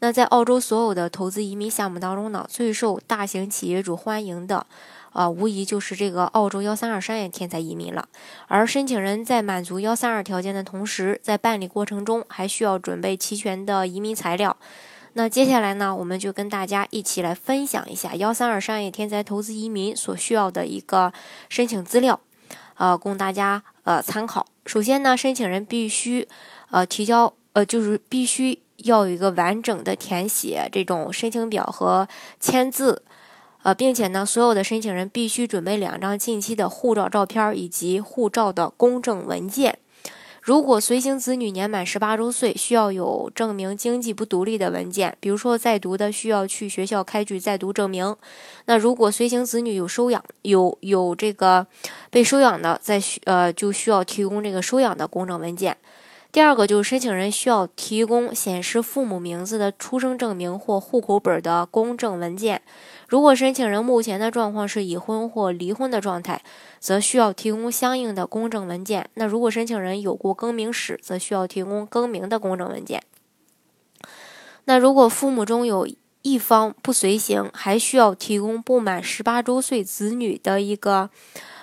那在澳洲所有的投资移民项目当中呢，最受大型企业主欢迎的。啊，无疑就是这个澳洲幺三二商业天才移民了。而申请人在满足幺三二条件的同时，在办理过程中还需要准备齐全的移民材料。那接下来呢，我们就跟大家一起来分享一下幺三二商业天才投资移民所需要的一个申请资料，呃，供大家呃参考。首先呢，申请人必须呃提交呃就是必须要有一个完整的填写这种申请表和签字。呃，并且呢，所有的申请人必须准备两张近期的护照照片以及护照的公证文件。如果随行子女年满十八周岁，需要有证明经济不独立的文件，比如说在读的需要去学校开具在读证明。那如果随行子女有收养，有有这个被收养的，在需呃就需要提供这个收养的公证文件。第二个就是申请人需要提供显示父母名字的出生证明或户口本的公证文件。如果申请人目前的状况是已婚或离婚的状态，则需要提供相应的公证文件。那如果申请人有过更名史，则需要提供更名的公证文件。那如果父母中有一方不随行，还需要提供不满十八周岁子女的一个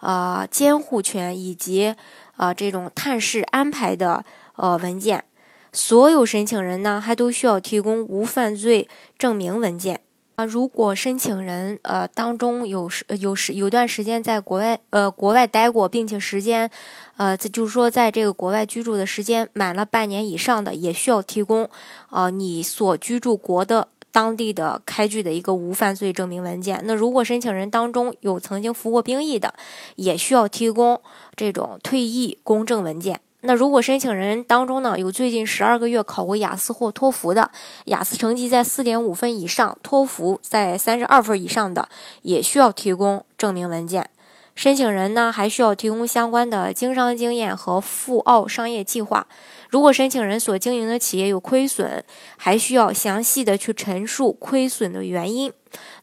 呃监护权以及呃这种探视安排的。呃，文件，所有申请人呢，还都需要提供无犯罪证明文件啊。如果申请人呃当中有时有时有段时间在国外呃国外待过，并且时间呃就是说在这个国外居住的时间满了半年以上的，也需要提供呃你所居住国的当地的开具的一个无犯罪证明文件。那如果申请人当中有曾经服过兵役的，也需要提供这种退役公证文件。那如果申请人当中呢有最近十二个月考过雅思或托福的，雅思成绩在四点五分以上，托福在三十二分以上的，也需要提供证明文件。申请人呢还需要提供相关的经商经验和赴澳商业计划。如果申请人所经营的企业有亏损，还需要详细的去陈述亏损的原因。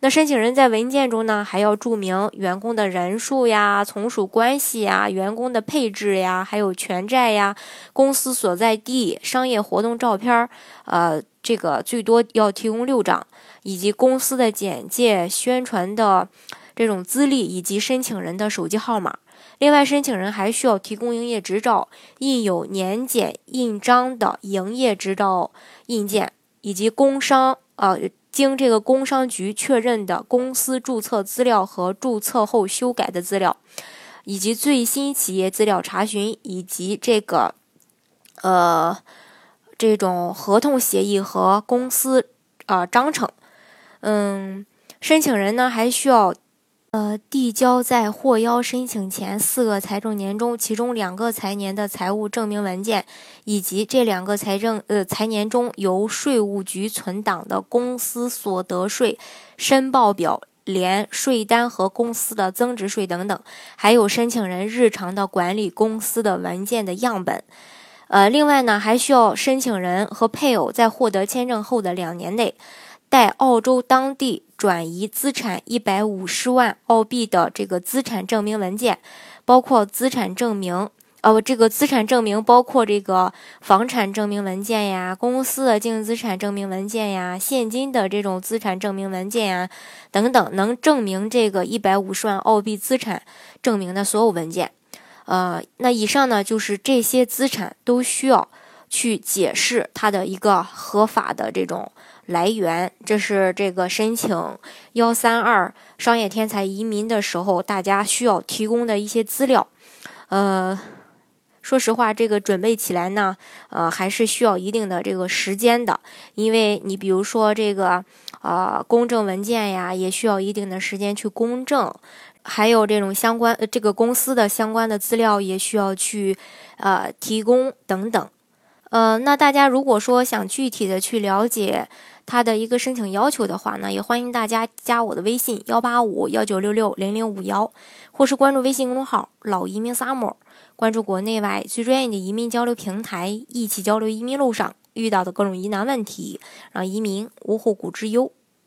那申请人在文件中呢，还要注明员工的人数呀、从属关系呀、员工的配置呀、还有权债呀、公司所在地、商业活动照片儿，呃，这个最多要提供六张，以及公司的简介、宣传的这种资历以及申请人的手机号码。另外，申请人还需要提供营业执照、印有年检印章的营业执照印件，以及工商呃经这个工商局确认的公司注册资料和注册后修改的资料，以及最新企业资料查询，以及这个呃这种合同协议和公司啊章程。嗯，申请人呢还需要。呃，递交在获邀申请前四个财政年中，其中两个财年的财务证明文件，以及这两个财政呃财年中由税务局存档的公司所得税申报表、连税单和公司的增值税等等，还有申请人日常的管理公司的文件的样本。呃，另外呢，还需要申请人和配偶在获得签证后的两年内。在澳洲当地转移资产一百五十万澳币的这个资产证明文件，包括资产证明，呃，这个资产证明包括这个房产证明文件呀、公司的净资产证明文件呀、现金的这种资产证明文件呀等等，能证明这个一百五十万澳币资产证明的所有文件。呃，那以上呢就是这些资产都需要去解释它的一个合法的这种。来源，这是这个申请幺三二商业天才移民的时候，大家需要提供的一些资料。呃，说实话，这个准备起来呢，呃，还是需要一定的这个时间的，因为你比如说这个，呃，公证文件呀，也需要一定的时间去公证，还有这种相关这个公司的相关的资料也需要去呃提供等等。呃，那大家如果说想具体的去了解。他的一个申请要求的话呢，也欢迎大家加我的微信幺八五幺九六六零零五幺，或是关注微信公众号“老移民 summer”，关注国内外最专业的移民交流平台，一起交流移民路上遇到的各种疑难问题，让移民无后顾之忧。